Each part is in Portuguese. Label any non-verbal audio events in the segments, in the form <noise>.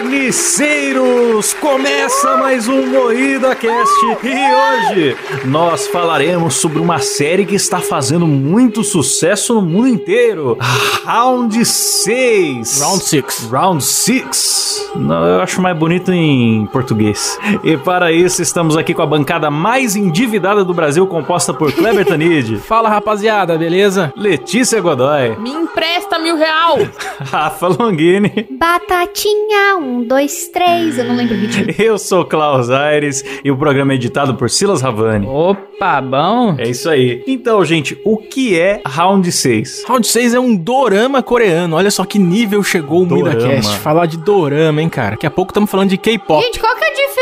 carniceiros! Começa mais um Moída Cast e hoje nós falaremos sobre uma série que está fazendo muito sucesso no mundo inteiro. Round 6. Round 6. Round 6. Não, eu acho mais bonito em português. E para isso estamos aqui com a bancada mais endividada do Brasil, composta por Kleber <laughs> Tanid, Fala, rapaziada, beleza? Letícia Godoy, Me empresta mil real. <laughs> Rafa Longini. Batatinha, um, dois, três. Eu não lembro o ritmo. <laughs> Eu sou Klaus Aires e o programa é editado por Silas Ravani. Opa, bom. É isso aí. Então, gente, o que é Round 6? Round 6 é um dorama coreano. Olha só que nível chegou o Dorama. MuidaCast. Falar de dorama, hein, cara? Daqui a pouco estamos falando de K-pop. Gente, qual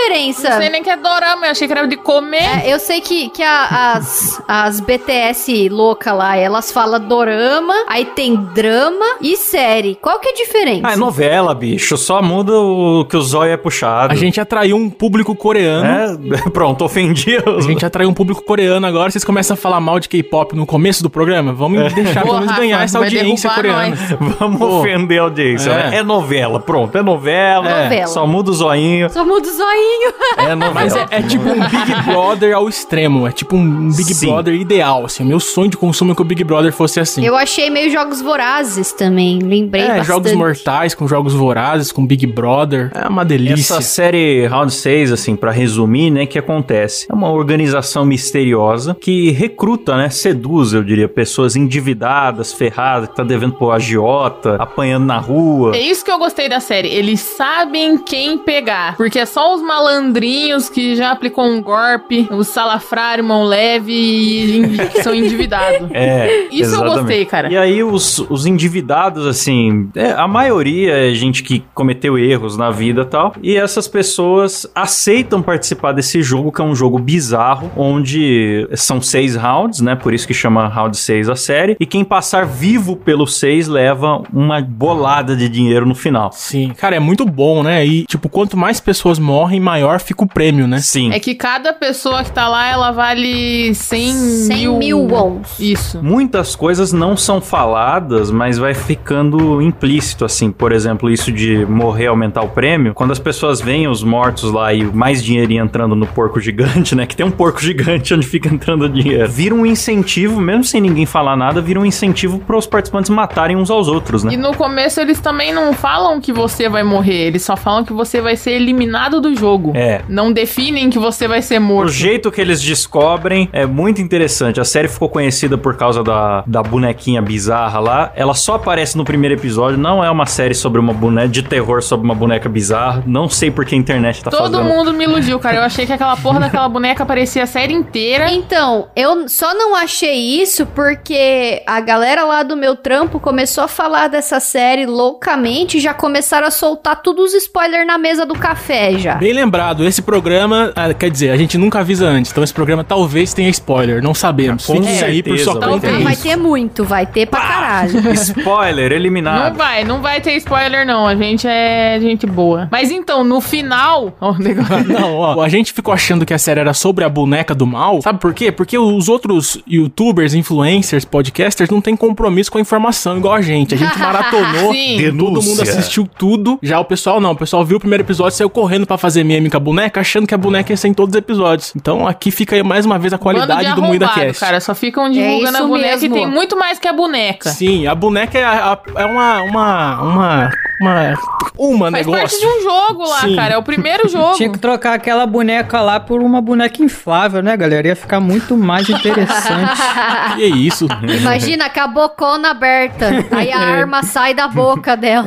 diferença? Não sei nem que é dorama, eu achei que era de comer. É, eu sei que, que a- as, as BTS louca lá, elas falam dorama, aí tem drama e série. Qual que é a diferença? Ah, é novela, bicho. Só muda o que o zóio é puxado. A gente atraiu um público coreano. É, <laughs> pronto, ofendi A gente atraiu um público coreano agora. Vocês começam a falar mal de K-pop no começo do programa? Vamos deixar pelo Porra, menos ganhar essa audiência coreana. nós. <laughs> Vamos Pô. ofender a audiência, É. né? É novela, pronto. É novela. É. Novela. Só muda o zoinho. Só muda o zoinho. É novela. <laughs> Mas é, é tipo um Big <laughs> Brother ao extremo. É tipo um Big Sim. Brother ideal. Assim, o meu sonho de consumo é que o Big Brother fosse assim. Eu achei meio jogos vorazes também, lembrei É, bastante. jogos mortais com jogos vorazes, com Big Brother. É uma delícia. Essa série Round 6, assim, pra resumir, né, que acontece? É uma organização misteriosa que recruta, né, seduz, eu diria, pessoas endividadas, ferradas, que tá devendo pro agiota, apanhando na rua. É isso que eu gostei da série. Eles sabem quem pegar. Porque é só os malandrinhos que já aplicou um golpe, os salafrário, mão leve e que são endividados. <laughs> É, Isso eu exatamente. gostei, cara. E aí os, os endividados, assim, é, a maioria é gente que cometeu erros na vida e tal, e essas pessoas aceitam participar desse jogo, que é um jogo bizarro, onde são seis rounds, né, por isso que chama Round 6 a série, e quem passar vivo pelos seis leva uma bolada de dinheiro no final. Sim, cara, é muito bom, né? E, tipo, quanto mais pessoas morrem, maior fica o prêmio, né? Sim. É que cada pessoa que tá lá, ela vale 100, 100 mil... mil wons. Isso. Muitas coisas não são faladas, mas vai ficando implícito, assim. Por exemplo, isso de morrer aumentar o prêmio. Quando as pessoas veem os mortos lá e mais dinheirinho entrando no porco gigante, né? Que tem um porco gigante onde fica entrando dinheiro. Vira um incentivo, mesmo sem ninguém falar nada, vira um incentivo para os participantes matarem uns aos outros, né? E no começo eles também não falam que você vai morrer, eles só falam que você vai ser eliminado do jogo. É. Não definem que você vai ser O morto. jeito que eles descobrem é muito interessante. A série ficou conhecida por causa da, da bonequinha bizarra lá. Ela só aparece no primeiro episódio. Não é uma série sobre uma boneca de terror sobre uma boneca bizarra. Não sei porque a internet tá Todo fazendo. mundo me iludiu, cara. Eu achei que aquela porra daquela boneca aparecia a série inteira. <laughs> Então, eu só não achei isso porque a galera lá do meu trampo começou a falar dessa série loucamente e já começaram a soltar todos os spoilers na mesa do café já. Bem lembrado, esse programa, ah, quer dizer, a gente nunca avisa antes, então esse programa talvez tenha spoiler, não sabemos. Com Fiquem aí por sua vai conta ter Não, e vai ter muito, vai ter pra caralho. caralho. <laughs> Spoiler, Não eliminado. vai, não vai ter spoiler, não. A gente é gente boa. Mas então, no final. <laughs> Ó, o negócio. <laughs> Não, ó, a gente ficou achando que a série era sobre a boneca do mal. Sabe por quê? Porque os outros youtubers, influencers, podcasters não têm compromisso com a informação igual a gente. A gente maratonou. Sim. Todo mundo assistiu tudo. Já o pessoal não. O pessoal viu o primeiro episódio, saiu correndo pra fazer meme com a boneca, achando que a boneca ia ser em todos os episódios. Então aqui fica aí mais uma vez a qualidade de do Moída Cast. cara. Só ficam divulgando isso a boneca mesmo. e tem muito mais que a boneca. Sim, a boneca é, a- é uma. uma. uma. uma. uma Faz negócio. parte de um jogo lá, Sim. cara. É o primeiro <laughs> jogo. Tinha que trocar aquela boneca lá por uma boneca inflável, né, galera? Ia ficar muito mais interessante. <laughs> Que isso? Imagina com a bocona aberta. Aí a <laughs> arma sai da boca dela.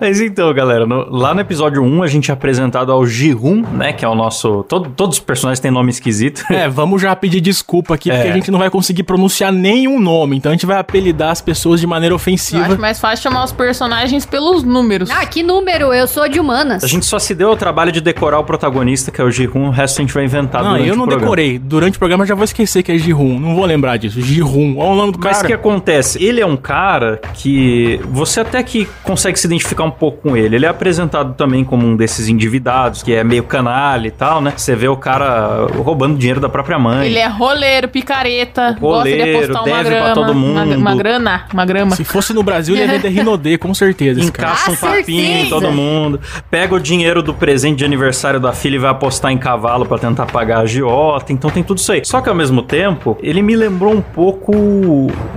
Mas então, galera, no- lá no episódio 1 a gente é apresentado ao Jihun, né? Que é o nosso. todo- todos os personagens têm nome esquisito. É, vamos já pedir desculpa aqui, porque É. a gente não vai conseguir pronunciar nenhum nome. Então a gente vai apelidar as pessoas de maneira Eu ofensiva. acho mais fácil chamar os personagens pelos números. Ah, que número? Eu sou de humanas. A gente só se deu o trabalho de decorar o protagonista, que é o Jihun, o resto a gente vai inventar Não, durante eu não decorei. Durante o programa eu já vou esquecer que é Jihun. Não vou lembrar disso. Jihun. Olha o nome do Mas o cara. que acontece? Ele é um cara que você até que consegue se identificar um pouco com ele. Ele é apresentado também como um desses endividados, que é meio canalha e tal, né? Você vê o cara roubando dinheiro da própria mãe. Ele é roleiro, picareta, gosta de Roleiro, apostar uma deve pra grama. todo Uma, mundo. uma grana, uma grama. Se fosse no Brasil, ele ia vender Rinodê, com certeza. Encaixa um papinho em todo mundo. Pega o dinheiro do presente de aniversário da filha e vai apostar em cavalo pra tentar pagar a agiota. Então tem tudo isso aí. Só que ao mesmo tempo, ele me lembrou um pouco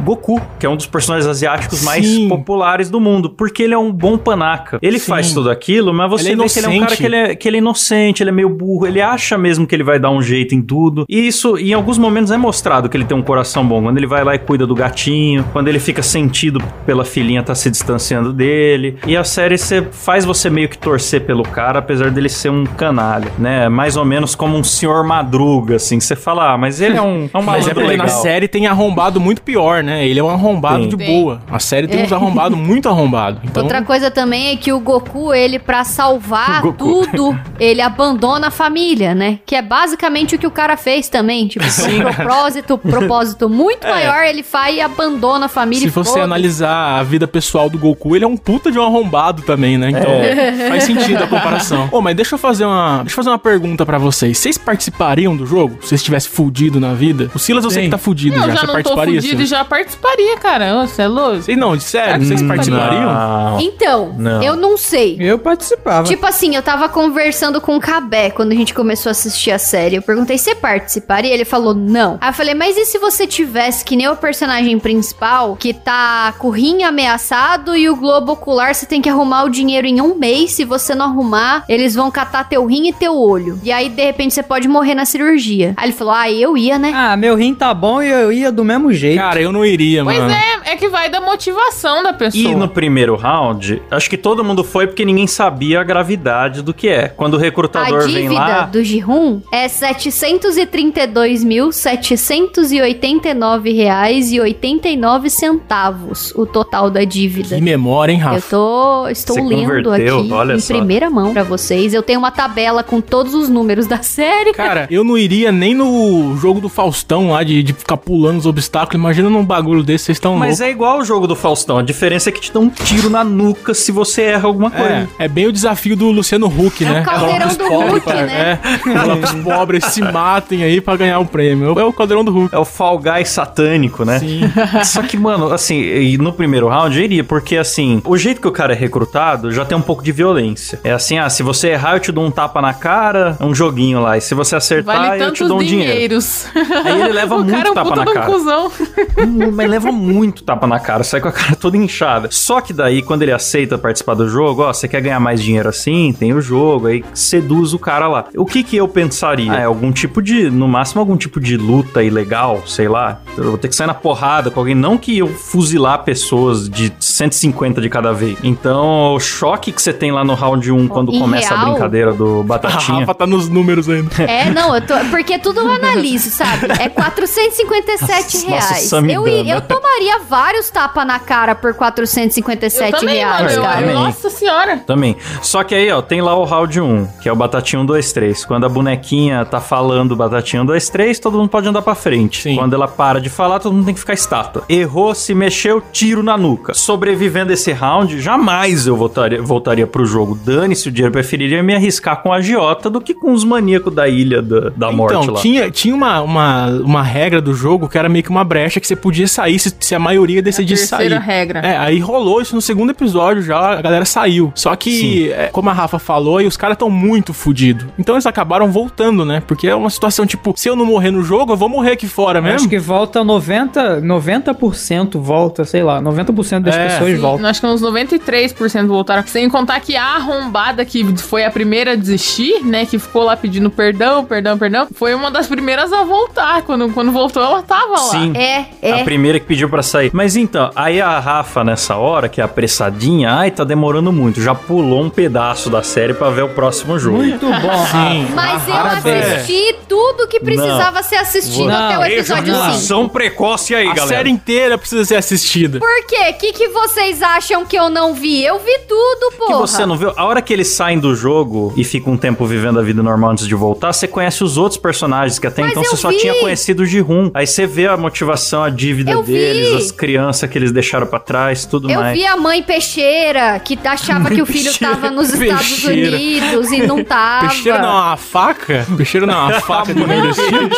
Goku, que é um dos personagens asiáticos mais Sim. populares do mundo. Porque ele é um bom panaca. Ele Sim. faz tudo aquilo, mas você Ele é vê que ele é um cara que ele é, que ele é inocente, ele é meio burro. Ele acha mesmo que ele vai dar um jeito em tudo. E isso, em alguns momentos, é mostrado que ele tem um coração bom. Quando ele vai lá e cuida do gatinho, quando ele fica sentido pela filhinha tá se distanciando dele. E a série cê, faz você meio que torcer pelo cara, apesar dele ser um canalha, né? Mais ou menos como um senhor madruga, assim. Você fala, ah, mas ele é um, é um <laughs> Mas é porque legal. na série tem arrombado muito pior, né? Ele é um arrombado Tem. de Tem. boa. A série tem É. uns arrombados muito arrombados. Então, Outra coisa também é que o Goku, ele, pra salvar <laughs> O Goku. Tudo, ele abandona a família, né? Que é basicamente o que o cara fez também. Tipo, Sim. um propósito, propósito muito maior, ele vai e abandona a família. se você analisar a vida pessoal do Goku, ele é um puta de um arrombado também, né? Então, É. faz sentido a comparação. <laughs> Ô, mas deixa eu fazer uma, deixa eu fazer uma pergunta pra vocês. Vocês participariam do jogo? Se vocês tivessem fudido na vida? O Silas eu sei que tá fudido Eu já. já Você não tô participaria? fudido e Silas? já participaria, cara. Você é louco? Vocês não, sério, vocês Hum, participariam? Não. Então, Não. eu não sei. Eu participava. Tipo assim, eu tava conversando com o Cabé quando a gente começou a assistir a série. Eu perguntei, você participaria? Ele falou, não. Aí eu falei, mas e se você tivesse que nem o personagem principal, que tá com o rim ameaçado e o globo ocular, você tem que arrumar o dinheiro em um mês. Se você não arrumar, eles vão catar teu rim e teu olho. E aí, de repente, você pode morrer na cirurgia. Aí ele falou, ah, eu ia, né? Ah, meu rim tá bom e eu ia do mesmo jeito. Cara, eu não iria, Pois mano. é, é que vai da motivação da pessoa. E no primeiro round, acho que todo mundo foi porque ninguém sabia a gravidade do que é. Quando o A recrutador vem dívida lá. do Jihun é R$ 732.789,89 o total da dívida. Que memória, hein, Eu Rafa? tô, estou Você lendo aqui olha em só. primeira mão pra vocês. Eu tenho uma tabela com todos os números da série. Cara, eu não iria nem no jogo do Faustão lá de, de ficar pulando os obstáculos. Imagina num bagulho desse, vocês estão Mas loucos. é igual o jogo do Faustão. A diferença é que te dá um tiro na nuca se você erra alguma coisa. É, é bem o desafio do Luciano Huck, É o né? caldeirão Coloca os do pobres pra- né? É, os pobres se matem aí pra ganhar o prêmio. É o caldeirão do Huck. É o Fall Guy satânico, né? Sim. <laughs> Só que, mano, assim, e no primeiro round eu iria, porque assim, o jeito que o cara é recrutado já tem um pouco de violência. É assim, ah, se você errar, eu te dou um tapa na cara, é um joguinho lá. E se você acertar, Vale eu te dou um dinheiro. dinheiros. Aí ele leva <laughs> o muito cara é um tapa na um cara. cuzão. Hum, Mas leva muito tapa na cara, sai com a cara toda inchada. Só que daí, quando ele aceita participar do jogo, ó, você quer ganhar mais dinheiro assim? Tem o jogo, aí seduz o cara lá. O que que eu pensaria? Ah, é algum tipo de, no máximo, algum tipo de luta ilegal, sei lá. Eu vou ter que sair na porrada com alguém. Não que eu fuzilar pessoas de 150 de cada vez. Então, o choque que você tem lá no round 1 quando Em começa a brincadeira do <laughs> A Batatinha. Rafa tá nos números ainda. É, <laughs> não, eu tô. Porque tudo eu analiso, sabe? É 457 Nossa, reais. Samidana. eu, i- eu tomaria vários tapa na cara por Eu 457 também, reais, mano. eu- cara. Também. Nossa senhora. Também. Só que aí, ó, tem lá o round 1, que é o Batatinha 1, 2, 3. Quando a bonequinha tá falando Batatinha 1, 2, 3, todo mundo pode andar pra frente. Sim. Quando ela para de falar, todo mundo tem que ficar estátua. Errou, se mexeu, tiro na nuca. Sobrevivendo esse round, jamais eu voltaria, voltaria pro jogo. Dane-se o dinheiro, preferiria me arriscar com a agiota do que com os maníacos da ilha da, da morte Então, lá. tinha, tinha uma, uma, uma regra do jogo que era meio que uma brecha que você podia sair se, se a maioria decidisse sair. regra. É, aí rolou isso no segundo episódio já, a galera saiu. Só que, é, como a Rafa falou, aí os caras estão muito fodidos. Então eles acabaram voltando, né? Porque é uma situação tipo, se eu não morrer no jogo, eu vou morrer aqui fora mesmo. Acho que volta 90%, 90% volta, sei lá, 90% das É. pessoas Sim, voltam. Acho que uns 93% voltaram. Sem contar que a arrombada que foi a primeira a desistir, né? Que ficou lá pedindo perdão, perdão, perdão. Foi uma das primeiras a voltar. Quando, quando voltou, ela tava lá. Sim. É, A é. primeira que pediu pra sair. Mas então, aí a Rafa, nessa hora, que é apressadinha, ai, tá demorando muito. Já pulou um pedaço da série pra ver o próximo jogo. Muito bom. Sim. Mas eu Parabéns. assisti tudo que precisava ser assistido Não, até o episódio 5. Ejaculação precoce aí, A galera. série inteira precisa ser assistida. Por quê? O que, que vocês acham que eu não vi? Eu vi tudo, Que porra. você não viu? A hora que eles saem do jogo e ficam um tempo vivendo a vida normal antes de voltar, você conhece os outros personagens que até Mas então eu você só vi. tinha conhecido de rum. Aí você vê a motivação, a dívida Eu vi. deles, as crianças que eles deixaram pra trás, tudo Eu mais. vi a mãe peixeira, que achava que o filho Peixeira, tava nos Estados peixeira. E não tava. Peixeira não é uma faca? Peixeira não é uma <laughs> faca nordestino?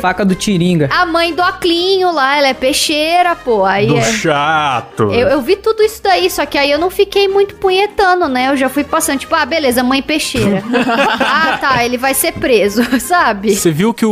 Faca do Tiringa. A mãe do Aclinho lá, ela é peixeira, pô. Aí Do é- chato. eu, eu vi tudo isso daí, só que aí eu não fiquei muito punhetando, né? Eu já fui passando, tipo, ah, beleza, mãe peixeira. <laughs> ah, tá, ele vai ser preso, <laughs> sabe? Você viu que o,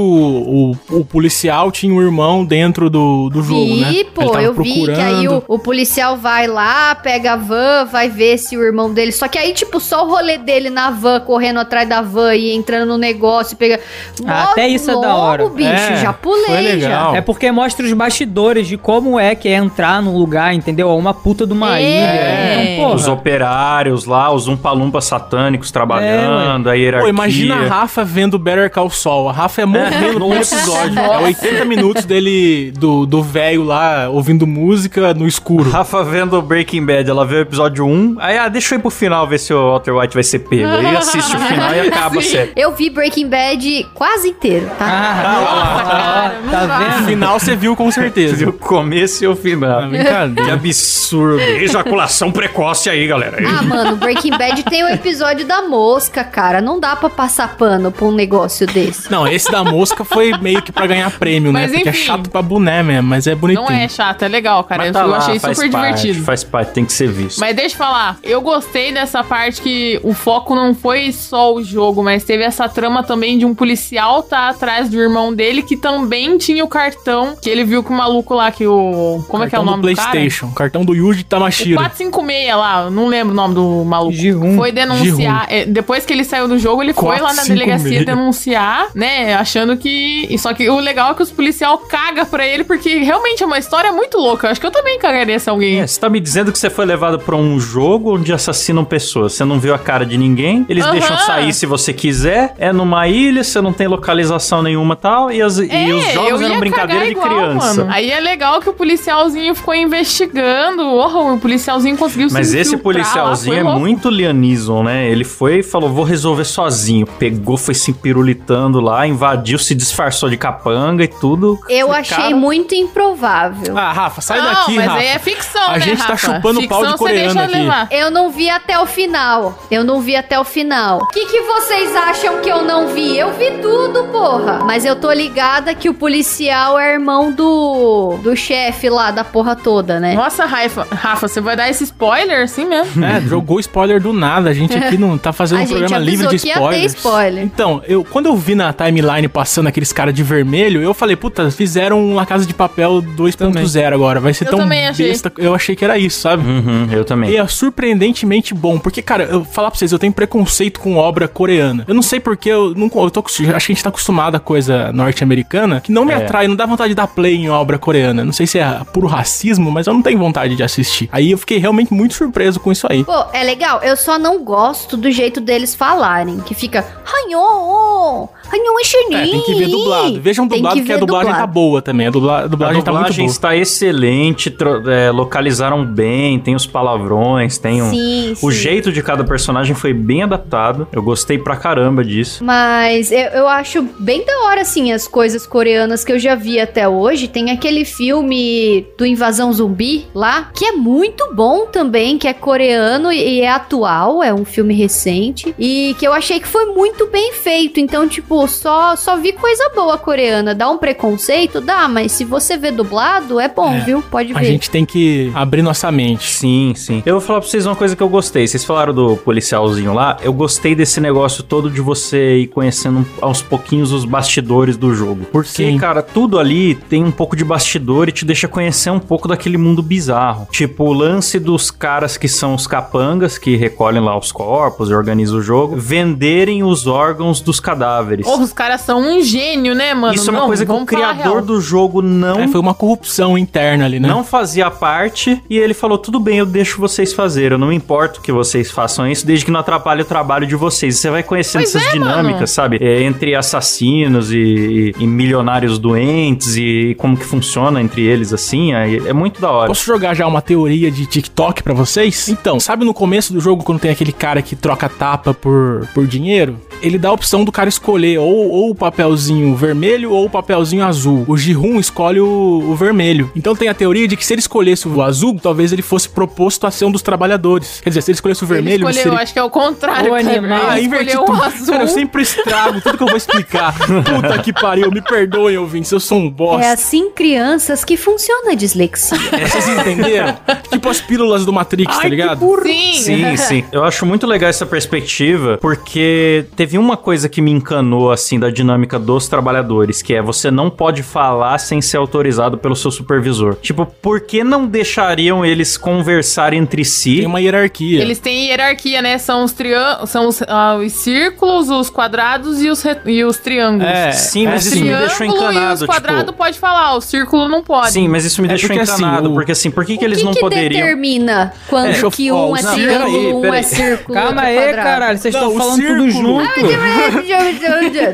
o, o policial tinha um irmão dentro do, do jogo, né? Vi, Ele pô, tava eu vi que aí o, procurando. o policial vai lá, pega a van, vai ver se o irmão dele. Só que aí, tipo, só o rolê dele na van, correndo atrás da van e entrando no negócio, pega. Ah, até isso é da logo, hora. bicho, É, já pulei. foi legal. Já. É porque mostra os bastidores de como é que é entrar num lugar, entendeu? Uma puta de uma É. ilha. Então, Os porra. operários lá, os umpalumpas satânicos trabalhando, a hierarquia. Pô, imagina a Rafa vendo Better Call Saul. A Rafa é morrendo no episódio. É 80 minutos dele, do do velho lá, ouvindo música no escuro. Rafa vendo Breaking Bad, ela vê o episódio 1, aí, ah, deixa eu ir pro final ver se o Walter White vai ser pego. Aí assiste o final e <laughs> acaba a série. Eu vi Breaking Bad quase inteiro, tá? Ah, não tá. No vendo? final você viu com certeza. Viu o começo e o final. Ah, brincadeira. Que absurdo. Ejaculação precoce aí, galera. Ah, mano, Breaking Bad tem o episódio da mosca, cara. Não dá pra passar pano pra um negócio desse. Não, esse da mosca foi meio que pra ganhar prêmio, né? Mas Porque é enfim. chato pra boné mesmo, mas é bonitinho. Não é chato, é legal, cara. Mas eu tá lá, achei faz super parte, divertido. Faz parte, tem que ser visto. Mas deixa eu falar, eu gostei dessa parte que o foco não foi só o jogo, mas teve essa trama também de um policial tá atrás do irmão dele que também tinha o cartão que ele viu que o maluco lá que o como é que é o Cartão nome do do cara? PlayStation. Cartão do Yuji O Tamashiro. 456 lá, não lembro o nome do maluco. Ji-Hun. Foi denunciar. é, depois que ele saiu do jogo, ele foi lá na 456. delegacia denunciar, né? Achando que. e Só que o legal é que os policial caga pra ele, porque realmente é uma história muito louca. Eu acho que eu também cagaria se alguém. É, você tá me dizendo que você foi levado pra um jogo onde assassinam pessoas. Você não viu a cara de ninguém. Eles Aham. deixam sair se você quiser. É numa ilha, você não tem localização nenhuma e tal. E, as- e É, os eu jogos eram brincadeira de igual, criança. mano. Aí é legal que o policialzinho ficou investigando. Oh, o policialzinho conseguiu Mas se esse lá, policialzinho foi é louco. muito Lianism, né? Ele foi e falou: vou resolver sozinho. Pegou, foi se pirulitando lá, invadiu, se disfarçou de capanga e tudo. Eu Esse achei cara- muito improvável. Ah, Rafa, sai não, daqui, mas Rafa. aí é ficção, A né, gente tá Rafa? chupando ficção, pau de você coreano deixa aqui. levar. Eu não vi até o final. Eu não vi até o final. O que, que vocês acham que eu não vi? Eu vi tudo, porra. Mas eu tô ligada que o policial é irmão do do chefe lá da porra toda, né? Nossa, Rafa, Rafa, você vai dar esse spoiler assim mesmo? É, jogou spoiler do nada. A gente aqui não tá fazendo um programa livre de que ia ter spoilers. spoiler. Então, eu, quando eu vi na timeline passando aqueles caras de vermelho, eu falei, puta, fizeram uma Casa de Papel 2.0 agora. Vai ser Eu tão também achei. besta. Eu achei que era isso, sabe? Uhum, eu também. E é surpreendentemente bom, porque, cara, eu falar pra vocês, eu tenho preconceito com obra coreana. Eu não sei porque eu não eu tô, acho que a gente tá acostumado a coisa norte-americana que não me É. atrai, não dá vontade de dar play em obra coreana. Não sei se é puro racismo, mas eu não tenho vontade de assistir. Aí eu fiquei realmente muito surpreso com isso aí. Pô, é legal. Eu só não gosto do jeito deles falarem. Que fica. Hanyo! Hanyo É, tem que ver dublado. Vejam dublado, que, a dublagem tá boa também. A, dubla- a A dublagem, tá muito dublagem boa. está excelente, tro- é, localizaram bem, tem os palavrões, tem um... Sim, O sim. jeito de cada personagem foi bem adaptado. Eu gostei pra caramba disso. Mas eu, eu acho bem da hora, assim, as coisas coreanas que eu já vi até hoje. Tem aquele filme do Invasão Zumbi lá, que é muito bom também, que é coreano e é atual, é um filme recente. E que eu achei que foi muito bem feito. Então, tipo, só, só vi coisa boa coreana. Dá um preconceito? Dá, mas se você vê dublado, é bom, É. viu? Pode A ver. gente tem que abrir nossa mente. Sim, sim. Eu vou falar pra vocês uma coisa que eu gostei. Vocês falaram do policialzinho lá. Eu gostei desse negócio todo de você ir conhecendo aos pouquinhos os bastidores do jogo. Porque, Sim. cara, tudo ali tem um pouco de bastidor e te deixa conhecer um pouco daquele mundo bizarro. Tipo, o lance dos caras que são os capangas, que recolhem lá os corpos e organizam o jogo, venderem os órgãos dos cadáveres. Porra, os caras são um gênio, né, mano? Isso é uma Não, coisa que o criador do jogo não É, foi uma corrupção interna ali, né? não fazia parte e ele falou: tudo bem, eu deixo vocês fazerem. Eu não me importo que vocês façam isso, desde que não atrapalhe o trabalho de vocês. Você vai conhecendo Pois essas é, dinâmicas, mano. sabe? É, entre assassinos e, e- e milionários doentes e como que funciona entre eles, assim. aí É, muito da hora. Posso jogar já uma teoria de TikTok pra vocês? Então, sabe no começo do jogo quando tem aquele cara que troca tapa por, por dinheiro? Ele dá a opção do cara escolher ou, ou o papelzinho vermelho ou o papelzinho azul. O Jihun escolhe o, o vermelho. Então tem a teoria de que se ele escolhesse o azul, talvez ele fosse proposto a ser um dos trabalhadores. Quer dizer, se ele escolhesse o vermelho, Ele escolheu, seria... acho que é o contrário. Kleber. animal. Ah, inverti tudo. o azul. Cara, eu sempre estrago tudo que eu vou explicar. Puta que pariu, me perdoem, ouvintes, eu sou um bosta. É assim, crianças, que funciona a dislexia. Vocês entenderam? tipo as pílulas do Matrix, tá ligado? Sim. Sim, sim. Eu acho muito legal essa perspectiva, porque teve uma coisa que me encanou, assim, da dinâmica dos trabalhadores, que é você não pode falar sem ser autorizado pelo seu supervisor. Tipo, por que não deixariam eles conversar entre si? Tem uma hierarquia. Eles têm hierarquia, né? São os triângulos, são os, ah, os círculos, os quadrados e os, re- e os triângulos. É, Sim, é mas isso assim. me deixou e encanado, os tipo... quadrados pode falar, o círculo não pode. Sim, mas isso me É deixou porque, assim, encanado, o- porque assim, por que, que O eles que não que poderiam... determina quando Deixa eu- que um é não, triângulo, peraí, um é círculo, Calma é aí, quadrado? caralho. Vocês estão o falando tudo círculo- junto.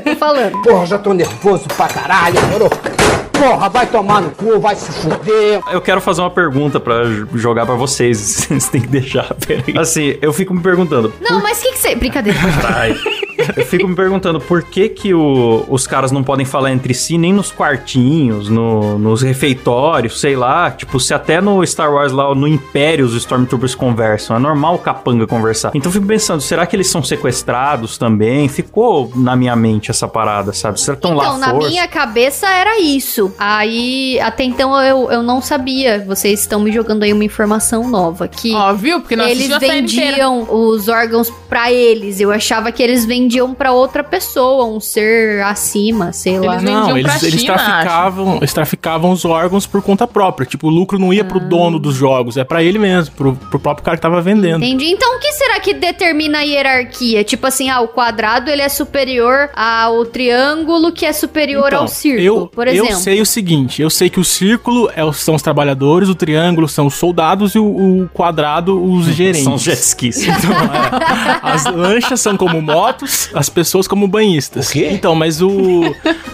Tô falando. Porra, já tô nervoso pra caralho, moro? Porra, vai tomar no cu, vai se fuder. Eu quero fazer uma pergunta pra jogar pra vocês. <laughs> Vocês têm que deixar, peraí. Assim, eu fico me perguntando. Não, mas o que que você... Brincadeira. Ai. <laughs> Eu fico me perguntando por que que o- os caras não podem falar entre si nem nos quartinhos, no- nos refeitórios, sei lá. Tipo, se até no Star Wars lá, no Império, os Stormtroopers conversam. É normal o capanga conversar. Então eu fico pensando, será que eles são sequestrados também? Ficou na minha mente essa parada, sabe? Será que estão lá Então, à na força? minha cabeça era isso. Aí, até então eu, eu não sabia. Vocês estão me jogando aí uma informação nova. Que Ó, viu? Porque nós eles vendiam os órgãos pra eles. Eu achava que eles vendiam pra outra pessoa, um ser acima, sei lá. Eles Não, vendiam eles, eles China, traficavam, eles traficavam os órgãos por conta própria. Tipo, o lucro não ia pro Ah. dono dos jogos, é pra ele mesmo, pro, pro próprio cara que tava vendendo. Entendi. Então, o que será que determina a hierarquia? Tipo assim, ah, o quadrado ele é superior ao triângulo, que é superior Então, ao círculo, eu, por exemplo. eu sei o seguinte, eu sei que o círculo é os- são os trabalhadores, o triângulo são os soldados e o, o quadrado os <laughs> gerentes. São jet skis. Então, é, as lanchas são como motos, as pessoas como banhistas. O quê? Então, mas o,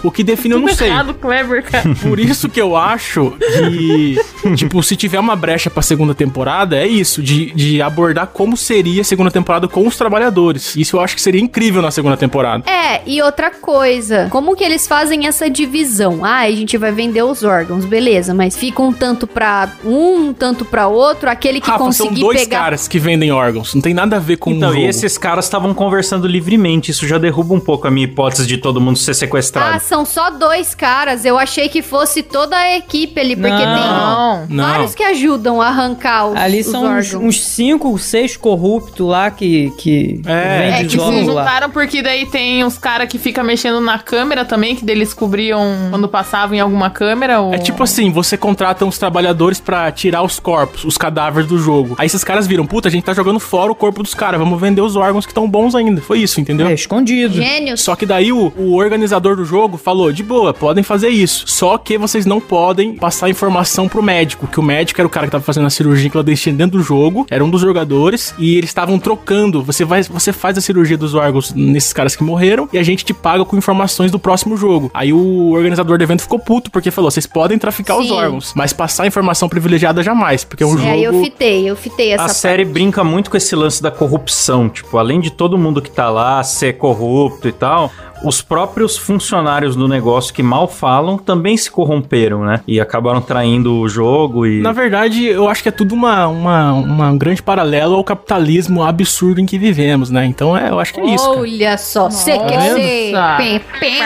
o que define eu não sei. errado, Kleber, cara. Por isso que eu acho que, tipo, se tiver uma brecha pra segunda temporada, é isso, de, de abordar como seria a segunda temporada com os trabalhadores. Isso eu acho que seria incrível na segunda temporada. É, e outra coisa, como que eles fazem essa divisão? Ah, a gente vai vender os órgãos, beleza, mas fica um tanto pra um, um tanto pra outro, aquele que Rafa, são conseguir dois pegar caras que vendem órgãos. Não tem nada a ver com Então, o jogo. e esses caras estavam conversando livremente. Isso já derruba um pouco a minha hipótese de todo mundo ser sequestrado. Ah, são só dois caras. Eu achei que fosse toda a equipe ali, porque Não. Não. tem Não. vários que ajudam a arrancar os, Ali os são uns, órgãos. uns cinco, seis corruptos lá que, que É, É, os tipo, órgãos lá. juntaram porque daí tem uns caras que ficam mexendo na câmera também, que eles cobriam quando passavam em alguma câmera. Ou... É tipo assim, você contrata uns trabalhadores pra tirar os corpos, os cadáveres do jogo. Aí esses caras viram, puta, a gente tá jogando fora o corpo dos caras, vamos vender os órgãos que estão bons ainda. Foi isso, entendeu? É, escondido. Gênios. Só que daí o, o organizador do jogo falou, de boa, podem fazer isso. Só que vocês não podem passar informação pro médico, que o médico era o cara que tava fazendo a cirurgia clandestina dentro do jogo, era um dos jogadores, e eles estavam trocando. Você, vai, você faz a cirurgia dos órgãos nesses caras que morreram, e a gente te paga com informações do próximo jogo. Aí o organizador do evento ficou puto, porque falou: vocês podem traficar os Sim. órgãos, mas passar informação privilegiada jamais, porque é um É, aí eu jogo. fitei, eu fitei essa A série brinca muito com esse lance da corrupção. Tipo, além de todo mundo que tá lá ser corrupto e tal, os próprios funcionários do negócio que mal falam também se corromperam, né? E acabaram traindo o jogo e. Na verdade, eu acho que é tudo uma, uma, uma grande paralelo ao capitalismo absurdo em que vivemos, né? Então é, eu acho que é isso. cara. Olha só, você quer ser. Nossa. Pem, pem,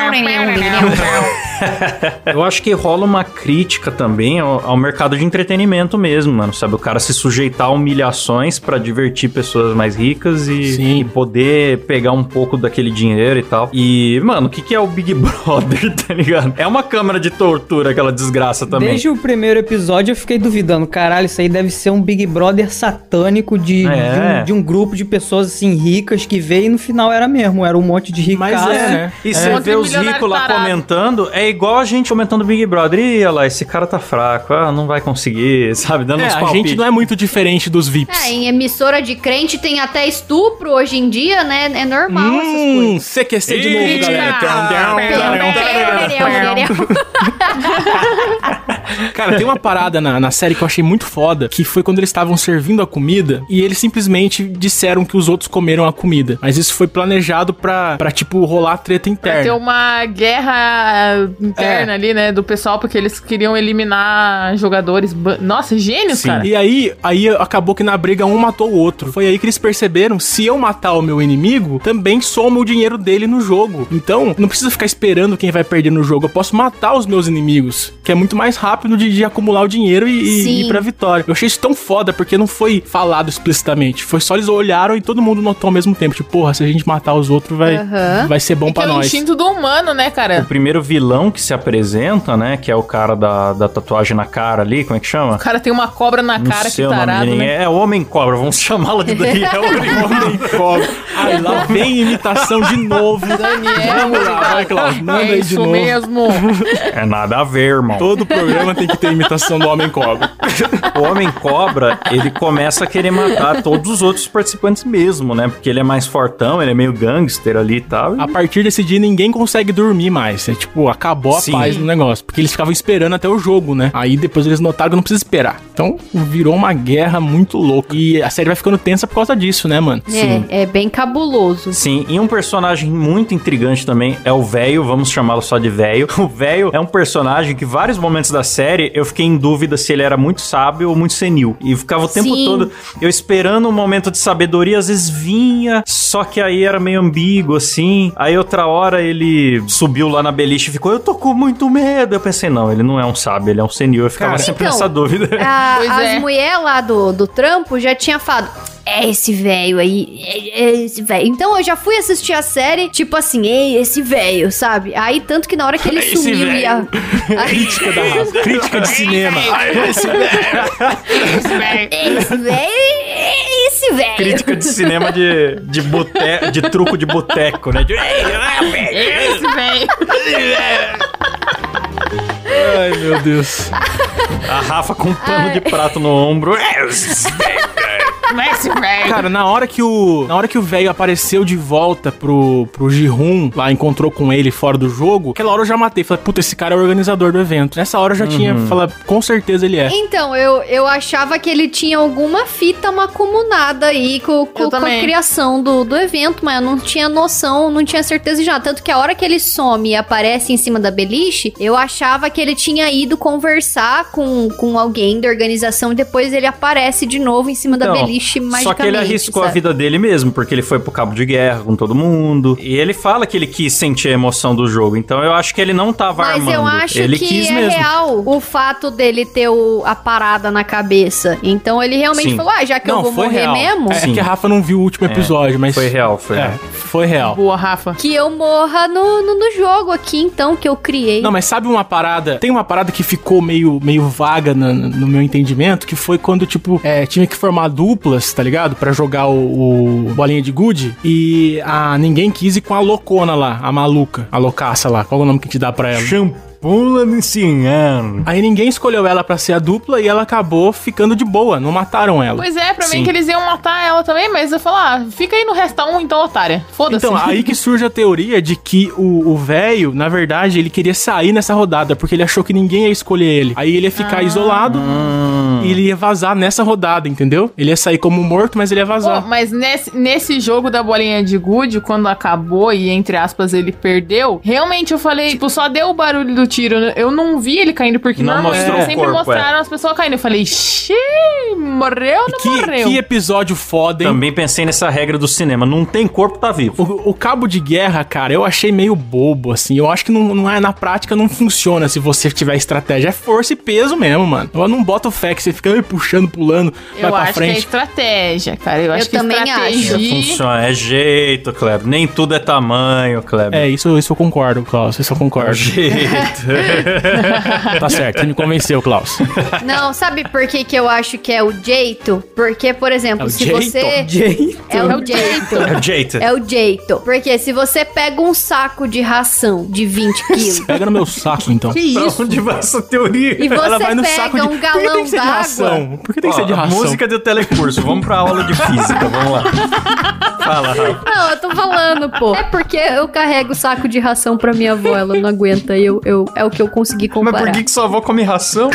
Eu acho que rola uma crítica também ao, ao mercado de entretenimento mesmo, mano. Sabe? O cara se sujeitar a humilhações pra divertir pessoas mais ricas e, e poder pegar um pouco daquele dinheiro e tal. E, mano, o que, que é o Big <laughs> Brother, tá ligado? É uma câmara de tortura, aquela desgraça também. Desde o primeiro episódio eu fiquei duvidando, caralho, isso aí deve ser um Big Brother satânico de, É. de, um, de um grupo de pessoas assim ricas que veio e no final era mesmo, era um monte de ricaço. Mas é, né? E você É. vê os ricos lá tarado. comentando, é igual a gente comentando Big Brother. Ih, olha lá, esse cara tá fraco, ah, não vai conseguir, <laughs> sabe? Dando É, uns a gente não é muito diferente dos VIPs. É, em emissora de crente tem até estupro hoje em dia, né? É normal essas Hum, coisas. CQC de novo, Cara, tem uma parada na, na série que eu achei muito foda, que foi quando eles estavam servindo a comida e eles simplesmente disseram que os outros comeram a comida. Mas isso foi planejado pra, pra tipo, rolar treta Pra ter interna. uma guerra interna É. ali, né? Do pessoal, porque eles queriam eliminar jogadores. Nossa, gênios, Sim. cara. E aí, aí acabou que na briga um matou o outro. Foi aí que eles perceberam, se eu matar o meu inimigo, também soma o dinheiro dele no jogo. Então, não precisa ficar esperando quem vai perder no jogo. Eu posso matar os meus inimigos, que é muito mais rápido de, de acumular o dinheiro e, e ir pra vitória. Eu achei isso tão foda, porque não foi falado explicitamente. Foi só eles olharam e todo mundo notou ao mesmo tempo. Tipo, porra, se a gente matar os outros, vai, Aham. vai ser bom É pra é o nós. instinto do humano, né, O cara? primeiro vilão que se apresenta, né? Que é o cara da, da tatuagem na cara ali, como é que chama? O cara tem uma cobra na Não cara, que sei o tarado, né? É Homem Cobra, vamos chamá-la de <laughs> Daniel Homem Cobra. Ai, lá vem imitação de novo. Daniel, Vamos lá, vai, Cláudio. Manda é aí de isso novo. mesmo. É nada a ver, irmão. Todo programa tem que ter imitação do Homem Cobra. O Homem Cobra, ele começa a querer matar todos os outros participantes mesmo, né? Porque ele é mais fortão, ele é meio gangster ali e tal. A partir desse dia, ninguém consegue dormir mais. É tipo, acabou a Sim. paz no negócio. Porque eles ficavam esperando até o jogo, né? Aí depois eles notaram que não precisa esperar. Então virou uma guerra muito louca. E a série vai ficando tensa por causa disso, né, mano? É, é bem cabuloso. Sim, e um personagem muito intrigante também é o velho, vamos chamá-lo só de velho. <laughs> O velho é um personagem que vários momentos da série eu fiquei em dúvida se ele era muito sábio ou muito senil. E ficava o tempo Sim. todo eu esperando um momento de sabedoria, às vezes vinha, só que aí era meio ambíguo assim. Aí outra hora ele subiu lá na beliche e ficou, eu tô com muito medo. Eu pensei, não, ele não é um sábio, ele é um senil. Eu ficava Cara, sempre Então, nessa dúvida. A- Pois as é. mulheres lá do, do trampo já tinha falado. É esse velho aí, é, é esse velho. Então eu já fui assistir a série, tipo assim, ei, esse velho, sabe? Aí, tanto que na hora que ele <laughs> Esse sumiu e a. <laughs> Crítica da raça. Crítica de cinema. Esse Esse velho, é esse velho. Crítica de cinema de, de, bote, de truco de boteco, né? De, Esse velho. Ai, meu Deus. a Rafa com um pano de prato no ombro. Esse velho. Cara, na hora que o. Na hora que o velho apareceu de volta pro, pro Jihun, lá encontrou com ele fora do jogo, aquela hora eu já matei. Falei, puta, esse cara é o organizador do evento. Nessa hora eu já tinha falado, com certeza ele é. Então, eu, eu achava que ele tinha alguma fita macumunada aí com, com, com a criação do, do evento, mas eu não tinha noção, não tinha certeza já. Tanto que a hora que ele some e aparece em cima da beliche, eu achava que ele tinha ido conversar com, com alguém da organização e depois ele aparece de novo em cima da Então, magicamente. Só que ele arriscou a sabe? vida dele mesmo, porque ele foi pro cabo de guerra com todo mundo. E ele fala que ele quis sentir a emoção do jogo. Então eu acho que ele não tava Mas armando. eu acho ele que quis é mesmo. real o fato dele ter o- a parada na cabeça. Então ele realmente Sim. falou: ah, já que eu vou morrer mesmo, É, é que a Rafa não viu o último episódio, mas. Foi real, foi É, real. foi real. Boa, Rafa. que eu morra no, no, no jogo aqui, então, que eu criei. Não, mas sabe uma parada? Tem uma parada que ficou meio, meio vaga na- no, meu entendimento, que foi quando, tipo, é, tinha que formar duplas, tá ligado? Pra jogar o, o bolinha de gude. E a ninguém quis ir com a loucona lá, a maluca, a loucaça lá. Qual é o nome que te dá pra ela? Pula nesse ano. Aí ninguém escolheu ela pra ser a dupla e ela acabou ficando de boa, não mataram ela. Pois é, pra Sim. mim que eles iam matar ela também, mas eu falar, ah, fica aí no resta um, então, otária. Foda-se. Então, aí que surge a teoria de que o velho, na verdade, ele queria sair nessa rodada, porque ele achou que ninguém ia escolher ele. Aí ele ia ficar Ah. isolado Hum. e ele ia vazar nessa rodada, entendeu? Ele ia sair como morto, mas ele ia Pô, vazar. mas nesse, nesse jogo da bolinha de gude, quando acabou e, entre aspas, ele perdeu, realmente eu falei, tipo, só deu o barulho do tiro. né? Eu não vi ele caindo, porque Não normalmente mostrou eles o sempre corpo, mostraram as pessoas caindo. Eu falei, xiii, morreu ou não que, morreu? que episódio foda, hein? Também pensei nessa regra do cinema. Não tem corpo, tá vivo. O, o cabo de guerra, cara, eu achei meio bobo, assim. Eu acho que não, não é na prática, não funciona se você tiver estratégia. É força e peso mesmo, mano. Eu não boto fé que você fica "Ai, puxando, pulando, vai Eu pra acho que é frente. estratégia, cara. Eu, acho que também estratégia. Funciona, é jeito, Kleber. Nem tudo é tamanho, Kleber. É, isso, isso eu concordo, Klaus. Isso eu É concordo. jeito. <laughs> tá certo, você me convenceu, Klaus. Não, sabe por que, que eu acho que é o jeito? Porque, por exemplo, É o se jeito? você. <laughs> Jeito. É o jeito. é jeito. É o jeito. Porque se você pega um saco de ração de 20 <laughs> quilos Pega no meu saco, então. que Pra isso? onde vai essa teoria? E você Ela vai no pega saco de... um Por que tem galão que ser de d'água. ração? Por que tem que ser de ração? Música do telecurso. Vamos pra aula de física. Vamos lá. Fala. Não, eu tô falando, pô. É porque eu carrego saco de ração pra minha avó, ela não aguenta. Eu, eu, é o que eu consegui Mas comparar. por que, que sua avó come ração?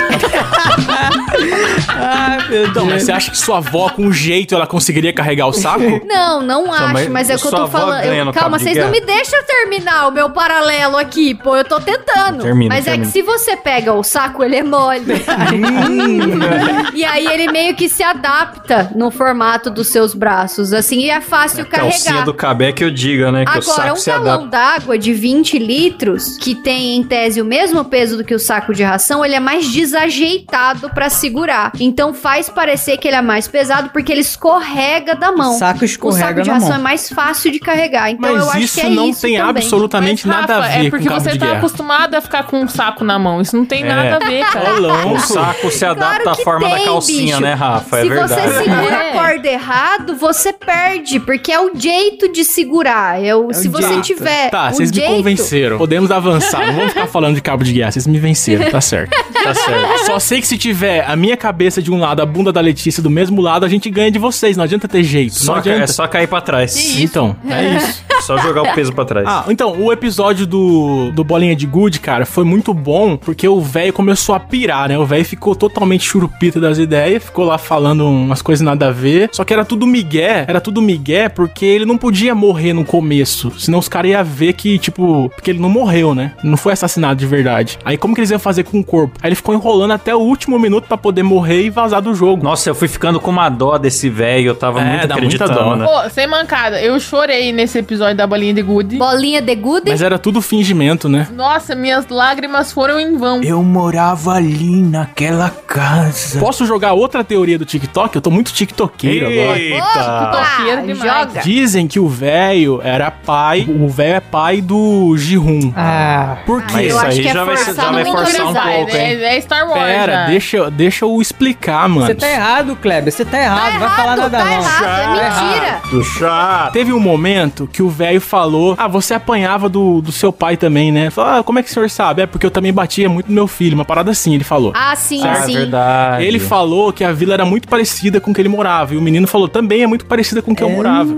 Ai, <laughs> meu Então, mas você acha que sua avó, com jeito, ela conseguiria carregar o saco? Não, não acho, mas mas é o que eu sua tô falando. Eu- calma, vocês não me deixam terminar o meu paralelo aqui, pô. Eu tô tentando. Termina, mas é termina. que se você pega o saco, ele é mole. <laughs> e aí ele meio que se adapta no formato dos seus braços, assim, e é fácil Calcinha carregar. do cabé que eu diga, né? Que o Agora, saco um galão d'água de 20 litros, que tem em tese o mesmo peso do que o saco de ração, ele é mais desajeitado pra segurar. Então faz parecer que ele é mais pesado porque ele escorrega da mão. O saco O escorrega saco de na ração mão. é mais fácil de carregar. Então eu Mas acho isso que é não isso tem também. absolutamente Mas, nada a Rafa, ver é porque com você tá acostumado a ficar com um saco na mão. Isso não tem É. nada a ver, cara. Louco. O saco se adapta Claro à forma da tem, calcinha, bicho. né, Rafa? É Se verdade. você segura É. a corda errado, você perde, porque é o jeito de segurar. É o, É se o você jeito. tiver Tá, o vocês me jeito, convenceram. Podemos avançar. Não vamos ficar falando de cabo de guerra. Vocês me venceram, tá certo. <laughs> Tá certo. Só sei que se tiver a minha cabeça de um lado, a bunda da Letícia do mesmo lado, a gente ganha de vocês. Não adianta ter jeito. Só, não adianta. é só cair pra trás. Então, é <laughs> isso. Só jogar o peso pra trás. Ah, então, o episódio do, do Bolinha de Good, cara, foi muito bom, porque o velho começou a pirar, né? O velho ficou totalmente churupita das ideias, ficou lá falando umas coisas nada a ver. Só que era tudo migué, era tudo migué, porque ele não podia morrer no começo. Senão os caras iam ver que, tipo, porque ele não morreu, né? Não foi assassinado de verdade. Aí como que eles iam fazer com o corpo? Aí ele ficou enrolando até o último minuto pra poder morrer e vazar do jogo. Nossa, eu fui ficando com uma dó desse velho. Eu tava É, muito dá muita acreditando. dó. né? Pô, sem mancada, eu chorei nesse episódio da bolinha de gude. bolinha de good, Mas era tudo fingimento, né? Nossa, minhas lágrimas foram em vão. Eu morava ali naquela casa. Posso jogar outra teoria do TikTok? Eu tô muito tiktokeiro agora. Eita! Ah, demais. joga. Dizem que o velho era pai. O velho é pai do Jihun. Ah, Por quê? Mas isso acho aí que é já vai, forçado já vai forçar um pouco, hein? É, é Star Wars. Pera, já. deixa, eu- deixa eu explicar, mano. você tá errado, Kleber. Você tá errado. Tá Vai falar errado, nada tá não. errado, é mentira. Do chato. Teve um momento que o velho falou: Ah, você apanhava do, do seu pai também, né? Falou, ah, como é que o senhor sabe? É porque eu também batia muito no meu filho. Uma parada assim, ele falou. Ah, sim, Ah, sim. verdade. Ele falou que a vila era muito parecida com que ele morava. E o menino falou, também é muito parecida com que eu morava.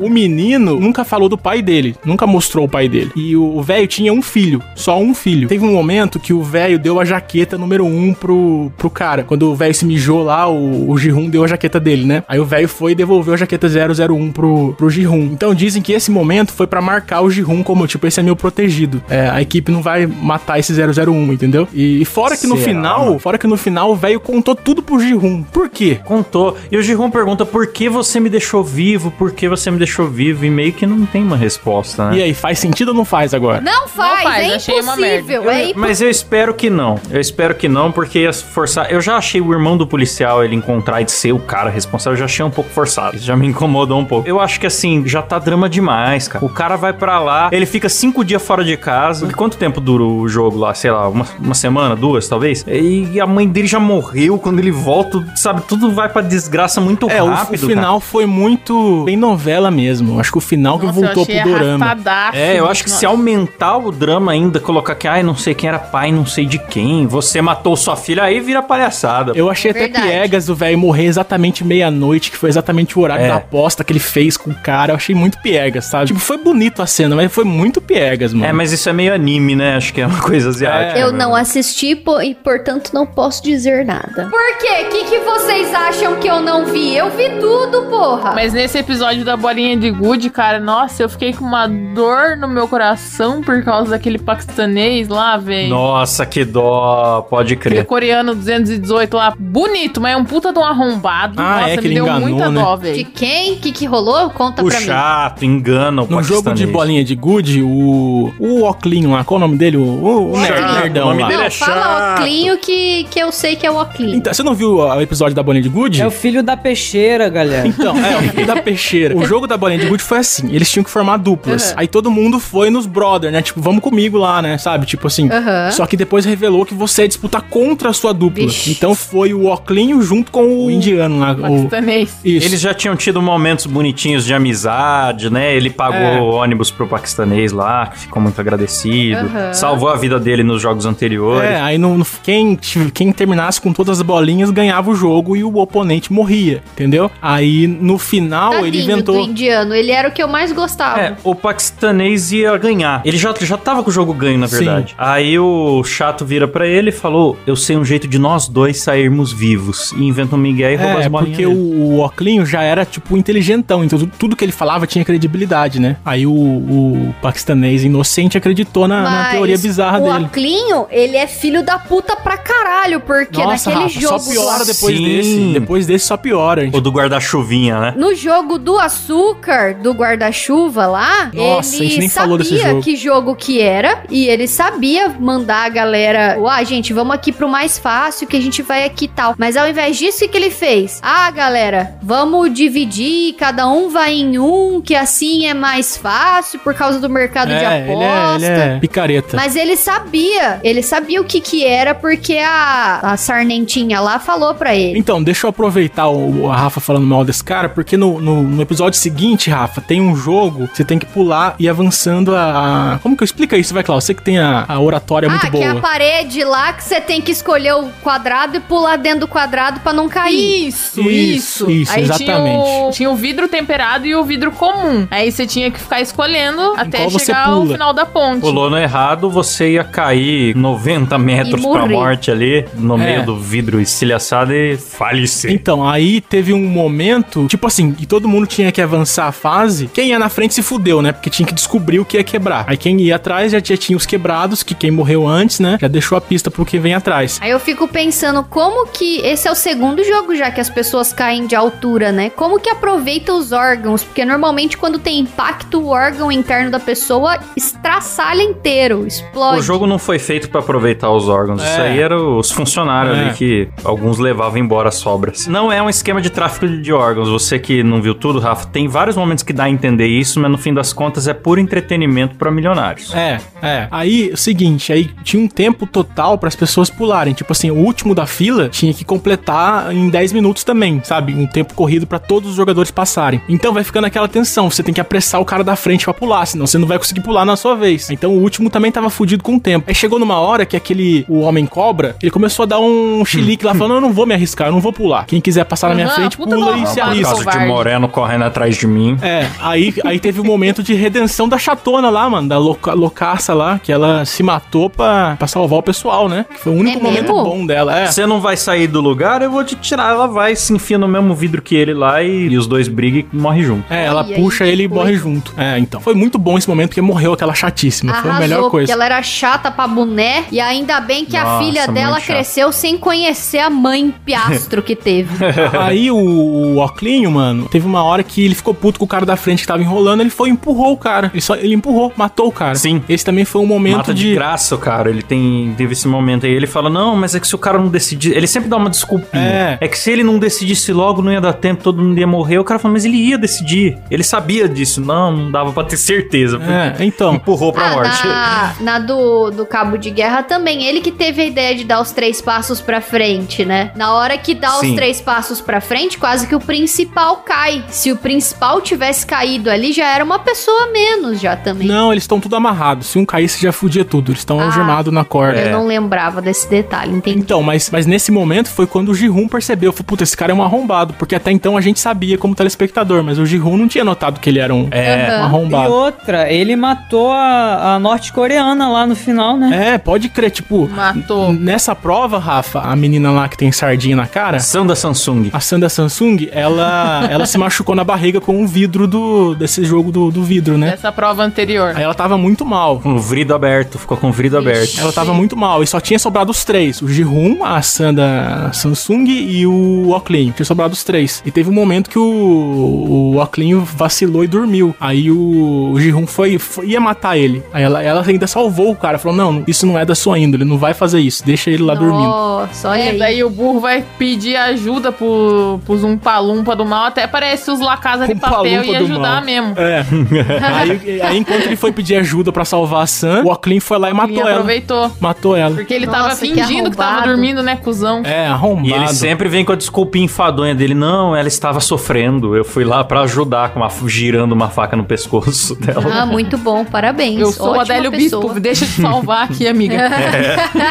O menino nunca falou do pai dele, nunca mostrou o pai dele. E o velho tinha um filho, só um filho. Teve um momento que o velho deu a jaqueta número um pro, pro cara. Quando o velho se mijou lá, o, o Jihun deu a jaqueta dele, né? Aí o velho foi e devolveu a jaqueta 001 pro, pro Jihun. Então dizem que esse momento foi pra marcar o Jihun como, tipo, esse é meu protegido. É, a equipe não vai matar esse 001, entendeu? E, e fora que no Será, final, fora que no final o velho contou tudo pro Jihun. Por quê? Contou. E o Giron pergunta por que você me deixou vivo, por que você me deixou vivo, e meio que não tem uma resposta, né? E aí, faz sentido ou não faz agora? Não faz, faz, é achei uma impossível. É mas eu espero que não. Eu espero que não, porque ia forçar. Eu já achei o irmão do policial ele encontrar e ser o cara responsável, eu já achei um pouco forçado. Isso já me <laughs> incomodou um pouco. Eu acho que assim, já tá drama demais, cara. O cara vai pra lá, ele fica cinco dias fora de casa. E quanto tempo dura o jogo lá? Sei lá, uma, uma semana, duas, talvez? E a mãe dele já morreu. Quando ele volta, sabe, tudo vai pra desgraça muito É, o- rápido. o, final foi muito bem novela mesmo. Acho que o final que Nossa, voltou eu achei pro dorama. É, eu acho que se Nossa. aumentar o drama ainda, colocar que, ai, não sei quem era pai, não sei de quem, você matou sua filha, aí vira palhaçada. Eu achei até Verdade. piegas o velho morrer exatamente meia-noite, que foi exatamente o horário É. da aposta que ele fez com o cara. Eu achei muito piegas, sabe? Tipo, foi bonito a cena, mas foi muito piegas, mano. É, mas isso é meio anime, né? Acho que é uma coisa asiática. Eu né? não assisti e, portanto, não posso dizer nada. Por quê? O que, que vocês acham que eu não vi? Eu vi tudo, porra! Mas nesse episódio da bolinha de gude, cara, nossa, eu fiquei com uma dor no meu coração por causa daquele paquistanês lá, velho. Nossa, que dó, pode Aquele crer. coreano 218 lá, bonito, mas é um puta de um arrombado. Ah, Nossa, é que me ele deu enganou, muita né? dó, De velho. quem? O que, que rolou? Conta O pra mim. chato, engana o No jogo de bolinha de gude, o. O Oclinho lá, qual o nome dele? O, o, o nerdão O nome lá. dele Não, é fala chato. Oclinho que, que eu sei que é o Oclinho. Então, você não viu o episódio da bolinha de gude? É o filho da peixeira, galera. Então, é, o filho da peixeira. O jogo da bolinha de gude foi assim: eles tinham que formar duplas. Uhum. Aí todo mundo foi nos brother, né? Tipo, vamos comigo lá, né? Sabe? Tipo assim. Só que depois revelou que você ia disputar contra a sua dupla. Vixe. Então foi o Oclinho junto com o indiano lá. O... Paquistanês. Isso. Eles já tinham tido momentos bonitinhos de amizade, né? Ele pagou É. o ônibus pro paquistanês lá, que ficou muito agradecido. Salvou a vida dele nos jogos anteriores. É, aí no, no- quem, quem terminasse com todas as bolinhas ganhava o jogo e o oponente morria, entendeu? Aí no final ele Tadinho inventou. do indiano, ele era o que eu mais gostava. É, o paquistanês ia ganhar. Ele já, já tava com o jogo ganho, na Sim. verdade. Aí o chato vira pra ele e falou: Eu sei um jeito de nós dois sairmos vivos. E inventa um Miguel e rouba as É, bolinhas. porque dele. o, o Oclinho já era, tipo, inteligentão, então tu- tudo que ele falava tinha credibilidade, né? Aí o, o paquistanês inocente acreditou na, na teoria bizarra o dele. Oclinho, ele é filho da puta pra caralho, porque Nossa, naquele Rafa, jogo. só piora depois Sim. desse. Depois desse só piora. gente. O do guarda-chuvinha, né? No jogo do açúcar, do guarda-chuva lá, Nossa, a gente ele nem falou desse sabia jogo. que jogo que era e ele sabia mandar a galera, ah, gente, vamos aqui pro mais fácil que a gente vai aqui e tal. Mas ao invés disso, o que ele fez? Ah, galera, vamos dividir, cada um vai em um, que assim é mais fácil por causa do mercado de É, ele é, aposta. ele é picareta. Mas ele sabia, ele sabia o que que era porque a, a Sarnentinha lá falou pra ele. Então, deixa eu aproveitar o, a Rafa falando mal desse cara, porque no, no, no episódio seguinte, Rafa, tem um jogo você tem que pular e avançando a. a- Como que eu explica isso, vai, Cláudio? Você que tem a, a oratória muito ah, que é a boa. parede lá que você tem que escolher o quadrado e pular dentro do quadrado pra não cair. Isso, Isso, isso. isso, Aí Tinha exatamente. o, tinha o vidro temperado e o vidro comum. Aí você tinha que ficar escolhendo até qual você chegar ao final da ponte. Pulou no errado, você ia cair 90 metros pra morte ali, no É. meio do vidro estilhaçado e falecer. Então, aí teve um momento, tipo assim, e todo mundo tinha que avançar a fase. Quem ia na frente se fudeu, né? Porque tinha que descobrir o que ia quebrar. Aí quem ia atrás já, já tinha os quebrados, que quem morreu antes, né? Já deixou a pista pro que vem atrás. Aí eu fico pensando como que esse é o segundo jogo já que as pessoas caem de altura, né? Como que aproveita os órgãos? Porque normalmente quando tem impacto, o órgão interno da pessoa estraçalha inteiro, explode. O jogo não foi feito pra aproveitar os órgãos. Isso É. aí eram os funcionários É. ali que alguns levavam embora as sobras. Não é um esquema de tráfico de órgãos. Você que não viu tudo, Rafa, tem vários momentos que dá a entender isso, mas no fim das contas é puro entretenimento pra milionários. É, é. Aí, o seguinte, aí tinha um tempo total para as pessoas pularem. Tipo assim, o último da fila tinha que completar em 10 minutos também, sabe? Um tempo corrido para todos os jogadores passarem. Então vai ficando aquela tensão, você tem que apressar o cara da frente pra pular, senão você não vai conseguir pular na sua vez. Então o último também tava fudido com o tempo. Aí chegou numa hora que aquele, o homem cobra, ele começou a dar um chilique lá, <laughs> falando, eu não vou me arriscar, eu não vou pular. Quem quiser passar na minha frente, pula e se arrombado. Por arrisca. causa de. Moreno correndo atrás de mim. É, aí, aí teve o momento de redenção da chatona lá, mano, da louca, loucaça lá, que ela se matou pra, pra salvar o pessoal, né? Que foi o único É momento mesmo? bom dela, é. Você não vai sair do lugar, eu vou te tirar. Ela vai, se enfia no mesmo vidro que ele lá e, e os dois brigam e morrem junto. É, ela puxa ele e coisa. morre junto. É, então. Foi muito bom esse momento porque morreu aquela chatíssima. foi a melhor Arrasou, coisa. ela era chata pra boné. E ainda bem que a Nossa, filha muito dela chata. cresceu sem conhecer a mãe piastro que teve. <laughs> Aí o, o Oclinho, mano, teve uma hora que ele ficou puto com o cara da frente que tava enrolando, ele foi e empurrou o cara. Ele só ele empurrou, matou o cara. Sim. Esse também foi um momento Mata de, de. graça cara. Ele tem, teve esse momento aí. Ele fala: Não, mas é que se o cara não decidir. Ele sempre dá uma desculpinha. É. É. que se ele não decidisse logo, não ia dar tempo, todo mundo ia morrer. O cara falou, mas ele ia decidir. Ele sabia disso. Não, não dava pra ter certeza. É, então. Empurrou pra Ah, morte. na, na do, do cabo de guerra também. Ele que teve a ideia de dar os três passos pra frente, né? Na hora que dá os Sim. três passos pra frente, quase que o principal cai. Se o principal tivesse caído ali, já era uma pessoa a menos já também. Não, eles estão tudo amarrados. Se um caísse, já fudia tudo. Eles estão Ah. algemados na corda. Eu não lembrava desse detalhe, entendi. Então, mas, mas nesse momento foi quando o Jihun percebeu, falou, puta, esse cara é um arrombado, porque até então a gente sabia como telespectador, mas o Jihun não tinha notado que ele era um, É. um E arrombado. outra, ele matou a, a norte-coreana lá no final, né? É, pode crer, tipo, Matou. nessa prova, Rafa, a menina lá que tem sardinha na cara, Ação da Samsung. a Sanda Samsung, ela, <laughs> ela se machucou na barriga com um vidro do, desse jogo do, do vidro, né? Essa prova anterior. Aí ela tava muito mal. Com o vrido aberto. Ficou com o vrido aberto. Ela tava muito mal e só tinha sobrado os três: o Jihun, a Sanda Samsung e o Oclean. Tinha sobrado os três. E teve um momento que o, o Oclean vacilou e dormiu. Aí o, o Jihun foi, foi- ia matar ele. Aí ela, ela ainda salvou o cara. Falou: Não, isso não é da sua índole, não vai fazer isso. Deixa ele lá dormindo. Nossa, olha É, aí. daí o burro vai pedir ajuda pro, pro Zumpalumpa do mal. Até parece os La Casa de Papel e ajudar mal. mesmo. É. <laughs> aí, aí, enquanto ele foi pedir ajuda pra salvar a Sam, o Oclean foi lá e matou Ele ela. aproveitou. Matou ela. Porque ele Nossa, tava que fingindo que, tava arrombado. dormindo, né, cuzão? É, arrombado. E ele sempre vem com a desculpinha enfadonha dele. Não, ela estava sofrendo. Eu fui lá pra ajudar, com uma, girando uma faca no pescoço <laughs> dela. Ah, muito bom, parabéns. Eu sou o Ótima Adélio pessoa. Bispo, deixa eu te salvar aqui, amiga. <laughs>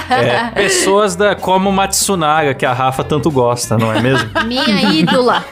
É, pessoas da, como Matsunaga, que a Rafa tanto gosta, não é mesmo? <laughs> Minha ídola.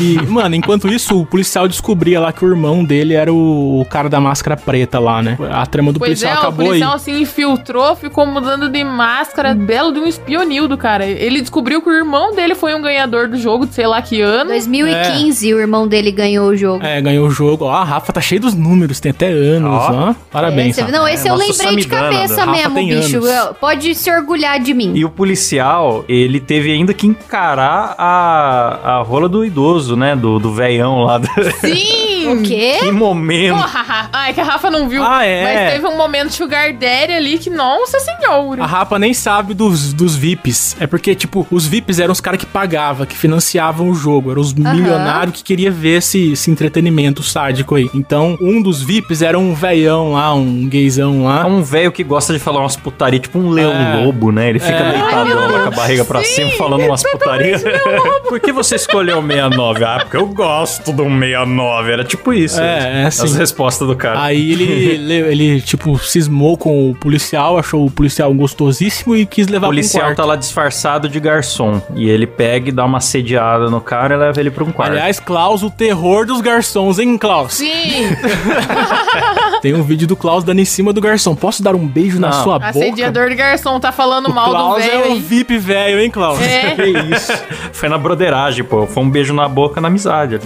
E, mano, enquanto isso, o policial descobria lá que o irmão dele era o, o cara da máscara preta lá, né? A trama do Pois policial é, o policial aí. se infiltrou, ficou mudando de máscara, belo de um espionildo, cara. Ele descobriu que o irmão dele foi um ganhador do jogo de sei lá que ano. 2015, o irmão dele ganhou o jogo. É, ganhou o jogo. Ó, a Rafa tá cheio dos números, tem até anos, Ó. ó. Parabéns, Esse- Rafa. não, esse É, eu lembrei de cabeça mesmo, bicho. Eu- Pode se orgulhar de mim. E o policial, ele teve ainda que encarar a, a rola do idoso, né? Do, do velhão lá. <laughs> Sim! O quê? que momento. Porra! <laughs> Ah, é que a Rafa não viu. Ah, é. Mas teve um momento Sugar Daddy ali que, nossa senhora. A Rafa nem sabe dos, dos VIPs. É porque, tipo, os VIPs eram os caras que pagavam, que financiavam o jogo. Eram os milionários que queriam ver esse, esse entretenimento sádico aí. Então, um dos VIPs era um velhão lá, um gaysão É lá. um velho que gosta de falar umas putaria, tipo um leão É. lobo, né? Ele fica É. deitadão lá com a barriga pra cima falando umas putarias. <laughs> Por que você escolheu o 69? Ah, porque eu gosto do 69. Era tipo isso. É, é As assim. respostas do cara. Aí ele, <laughs> ele, ele, tipo, cismou com o policial, achou o policial gostosíssimo e quis levar o policial pra um tá quarto. lá disfarçado de garçom. E ele pega e dá uma sediada no cara e leva ele pra um quarto. Aliás, Klaus, o terror dos garçons, hein, Klaus? Sim! <laughs> Tem um vídeo do Klaus dando em cima do garçom. Posso dar um beijo na Não. sua boca? Assediador de garçom tá falando O mal do Klaus é velho. o hein? VIP velho, hein, Klaus? É. <laughs> Que isso. Foi na broderagem, pô. Foi um beijo na boca na amizade.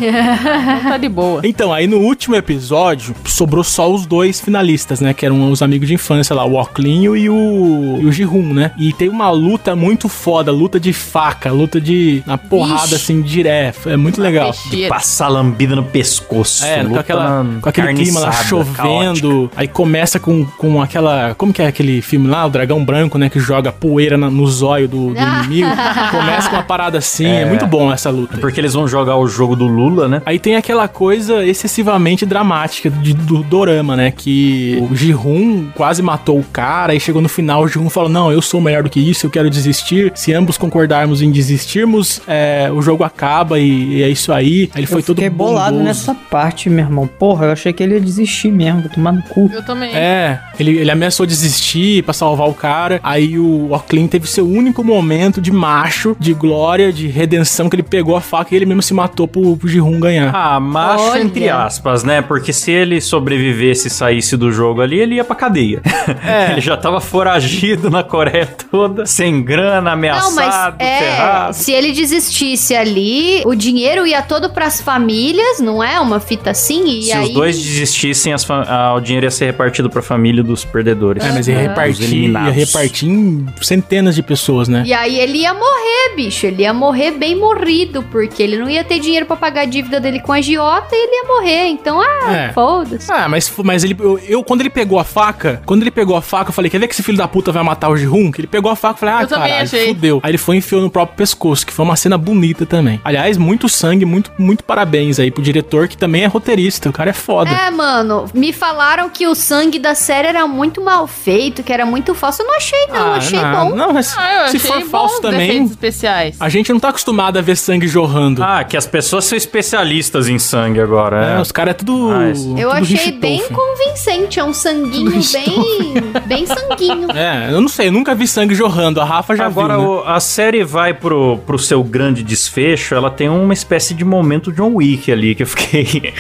Tá de boa. Então, aí no último episódio, sobrou só os dois finalistas, né? Que eram os amigos de infância lá, o Oclinho e o, e o Jihun, né? E tem uma luta muito foda, luta de faca, luta de... na porrada, Ixi. assim, direto. É muito legal. Peixeira. Passar lambida no pescoço. É, com, aquela, com aquele clima lá chovendo. caótica. Aí começa com, com aquela. Como que é aquele filme lá? O Dragão Branco, né? Que joga poeira na- no zóio do, do inimigo. Começa com uma parada assim. <laughs> É. É. muito bom essa luta. Porque eles vão jogar o jogo do Lula, né? Aí tem aquela coisa excessivamente dramática de- do dorama, né? Que o Jihun quase matou o cara e chegou no final o Jihun falou: Não, eu sou melhor do que isso, eu quero desistir. Se ambos concordarmos em desistirmos, é, o jogo acaba e, e é isso aí. Aí ele foi eu todo fiquei bolado bondoso. nessa parte, meu irmão. Porra, eu achei que ele ia desistir mesmo, vou tomar no cu. Eu também. É, ele, ele ameaçou desistir pra salvar o cara. Aí o Oclean teve seu único momento de macho, de glória, de redenção, que ele pegou a faca e ele mesmo se matou pro, pro Jihun ganhar. Ah, macho Olha. Entre aspas, né? Porque se ele sobrevivesse e saísse do jogo ali, ele ia pra cadeia. <laughs> É. ele já tava foragido na Coreia toda, sem grana, Não, ameaçado, mas é, ferrado. se ele desistisse ali, o dinheiro ia todo pras famílias, não é? Uma fita assim? E Se aí... os dois desistissem, ah, o dinheiro ia ser repartido pra família dos perdedores. É, mas ia. Os repartir, ia repartir em centenas de pessoas, né? E aí ele ia morrer, bicho. Ele ia morrer bem morrido, porque ele não ia ter dinheiro pra pagar a dívida dele com a agiota e ele ia morrer. Então, ah, É. foda-se. Ah, mas, mas ele, eu, eu- quando ele pegou a faca, quando ele pegou a faca, eu falei, quer ver que esse filho da puta vai matar o Jihun? Que ele pegou a faca e falei, ah, Eu caralho, fudeu. Aí ele foi e enfiou no próprio pescoço, que foi uma cena bonita também. Aliás, muito sangue, muito, muito parabéns aí pro diretor, que também é roteirista. O cara é foda. É, mano, me falaram que o sangue da série era muito mal feito, que era muito falso. Eu não achei, não. eu achei não, bom. Não, mas Ah, se for falso também, especiais. a gente não tá acostumado a ver sangue jorrando. Ah, que as pessoas são especialistas em sangue agora, É, é. os caras é tudo. Ah, esse- Eu tudo achei bem convincente. É um sanguinho bem. <laughs> bem sanguinho. É, eu não sei, eu nunca vi sangue jorrando. A Rafa já Agora, viu. né? o- a série vai pro, pro seu grande desfecho, ela tem uma espécie de momento John Wick ali, que eu fiquei <laughs>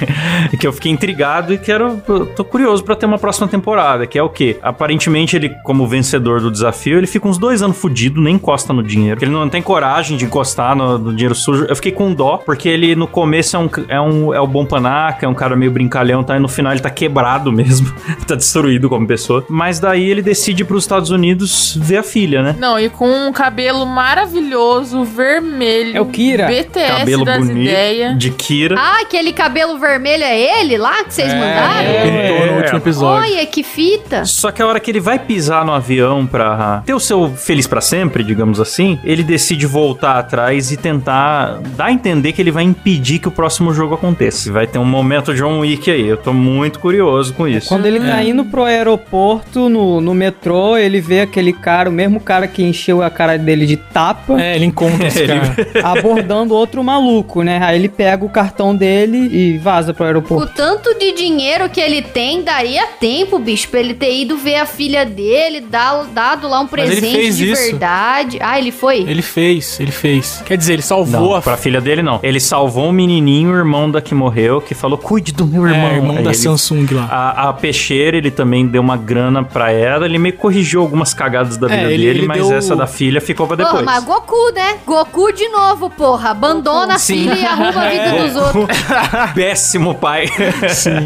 que eu fiquei intrigado e quero, eu tô curioso pra ter uma próxima temporada, que é o quê? Aparentemente ele, como vencedor do desafio, ele fica uns dois anos fudido, nem encosta no dinheiro, porque ele não tem coragem de encostar no, no dinheiro sujo. Eu fiquei com dó, porque ele no começo é um, é um é o bom panaca, é um cara meio brincalhão, tá? E no final ele tá quebrado mesmo, <laughs> tá destruído como pessoa. Mas daí ele decide ir pros Estados Unidos ver a filha, né? Não, e com um cabelo maravilhoso, vermelho. É o Kira. BTS cabelo das bonito ideias. de Kira. Ah, aquele cabelo vermelho é ele lá que vocês mandaram? É, pintou no último episódio. Olha que fita. Só que a hora que ele vai pisar no avião pra ter o seu feliz pra sempre, digamos assim, ele decide voltar atrás e tentar dar a entender que ele vai impedir que o próximo jogo aconteça. Vai ter um momento John Wick aí. Eu tô muito curioso com isso. Quando ele É. tá indo pro aeroporto, no, no metrô, ele vê aquele cara, o mesmo cara que encheu a cara dele de tapa, É, ele encontra esse <laughs> cara. <laughs> abordando outro maluco, né? Aí ele pega o cartão dele e vaza pro O aeroporto. tanto de dinheiro que ele tem, daria tempo, bicho, pra ele ter ido ver a filha dele, dar, dado lá um Mas ele presente fez de isso. verdade. Ah, ele foi? Ele fez, ele fez. Quer dizer, ele salvou Não, a pra filha dele não. Ele salvou um menininho, o irmão da que morreu, que falou: cuide do meu irmão. É, irmão Aí da ele- Samsung lá. A, a peixeira, ele também deu uma grana pra ela. Ele meio que corrigiu algumas cagadas da É, vida ele- dele, ele mas deu- essa da filha ficou pra Porra, depois. mas Goku, né? Goku de novo, porra. Abandona a filha e arruma a vida dos outros. <laughs> Péssimo pai.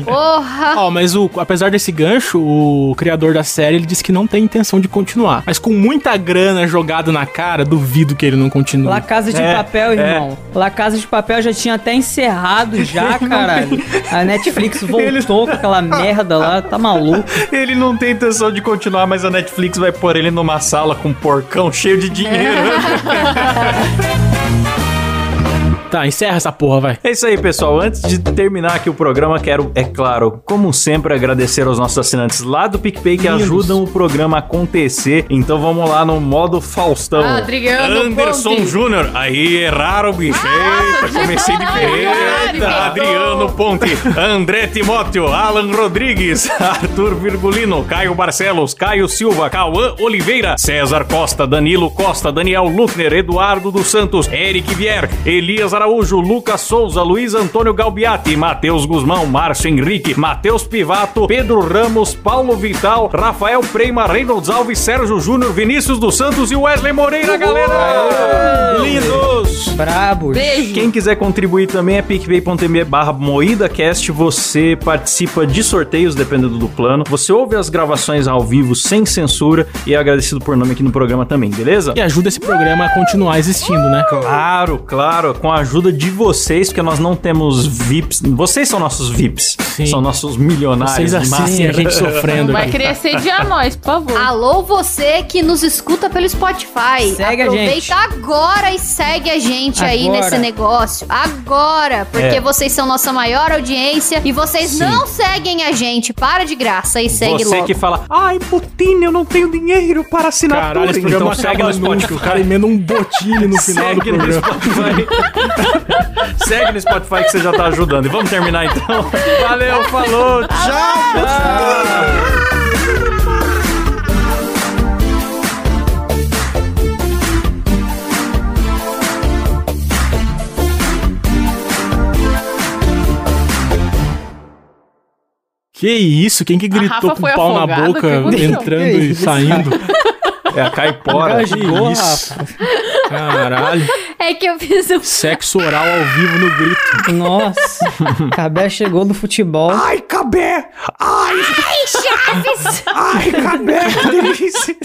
Porra. Ó, mas o, apesar desse gancho, o criador da série ele disse que não tem intenção de continuar. Mas com muita grana jogada na cara, duvido que ele não continue. La Casa de É, Papel, irmão. La Casa de Papel já tinha até encerrado já, <laughs> caralho. A Netflix voltou com aquela merda lá, tá maluco. Ele não tem intenção de continuar, mas a Netflix vai pôr ele numa sala com um porcão cheio de dinheiro. <laughs> Tá, encerra essa porra, vai. É isso aí, pessoal. Antes de terminar aqui o programa, quero, é claro, como sempre, agradecer aos nossos assinantes lá do PicPay que ajudam o programa a acontecer. Então vamos lá no modo Faustão. Adriano Anderson. Júnior. Aí, erraram, bicho. Eita, comecei diferente. Ai, Eita, Adriano Ponte, André Timóteo, Alan Rodrigues, <laughs> Arthur Virgulino, Caio Barcelos, Caio Silva, Cauã Oliveira, César Costa, Danilo Costa, Daniel Luckner, Eduardo dos Santos, Eric Vier, Elias Araújo, Lucas Souza, Luiz Antônio Galbiati, Matheus Guzmão, Márcio Henrique, Matheus Pivato, Pedro Ramos, Paulo Vital, Rafael Preima, Reynolds Alves, Sérgio Júnior, Vinícius dos Santos e Wesley Moreira, galera! Lindos! Brabos. Beijo. Quem quiser contribuir também é picpay.me barra moídacast. Você participa de sorteios, dependendo do plano. Você ouve as gravações ao vivo sem censura e é agradecido por nome aqui no programa também, beleza? E ajuda esse programa a continuar existindo, né? Claro, claro, com a ajuda de vocês, porque nós não temos VIPs. Vocês são nossos VIPs. Sim. São nossos milionários. Vocês assistem a gente sofrendo Vai aqui. querer sediar nós, por favor. Alô, você que nos escuta pelo Spotify. Segue a Aproveita gente. agora e segue a gente aí Agora. nesse negócio. Agora. Porque É. vocês são nossa maior audiência e vocês Sim. não seguem a gente. Para de graça e segue Você logo. que fala, ai, Putin, eu não tenho dinheiro para assinatura. Caralho, esse programa então segue no. Spotify. O cara emenda um botine no <laughs> final do Segue no programa. Spotify. <laughs> Segue no Spotify que você já tá ajudando. E vamos terminar então. Valeu, falou, tchau. tchau. Que isso? Quem que gritou com o pau na afogada? O boca, entrando e saindo? <laughs> É a caipora. Isso. Rafa. Caralho. É que eu fiz um. Sexo oral ao vivo no grito. Nossa. Cabé chegou do futebol. Ai, cabé! Ai, Chaves! ai, cabé! Que delícia!